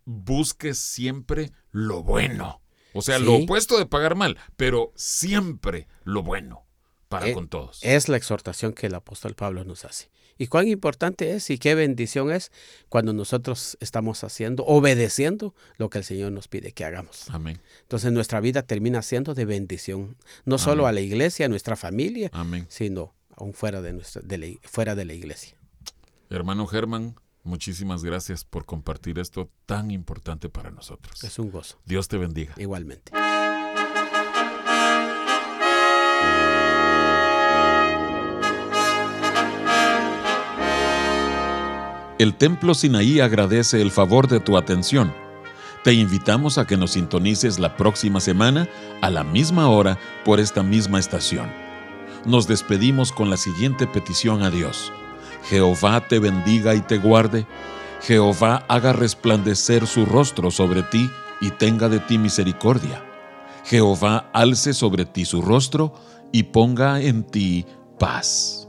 busques siempre lo bueno. O sea, lo opuesto de pagar mal, pero siempre lo bueno para eh, con todos. Es la exhortación que el apóstol Pablo nos hace. Y cuán importante es y qué bendición es cuando nosotros estamos haciendo, obedeciendo lo que el Señor nos pide que hagamos. Amén. Entonces nuestra vida termina siendo de bendición, no solo a la iglesia, a nuestra familia, sino aún fuera de, nuestra, fuera de la iglesia. Hermano Germán, Muchísimas gracias por compartir esto tan importante para nosotros. Es un gozo. Dios te bendiga. Igualmente. El Templo Sinaí agradece el favor de tu atención. Te invitamos a que nos sintonices la próxima semana a la misma hora por esta misma estación. Nos despedimos con la siguiente petición a Dios. Jehová te bendiga y te guarde. Jehová haga resplandecer su rostro sobre ti y tenga de ti misericordia. Jehová alce sobre ti su rostro y ponga en ti paz.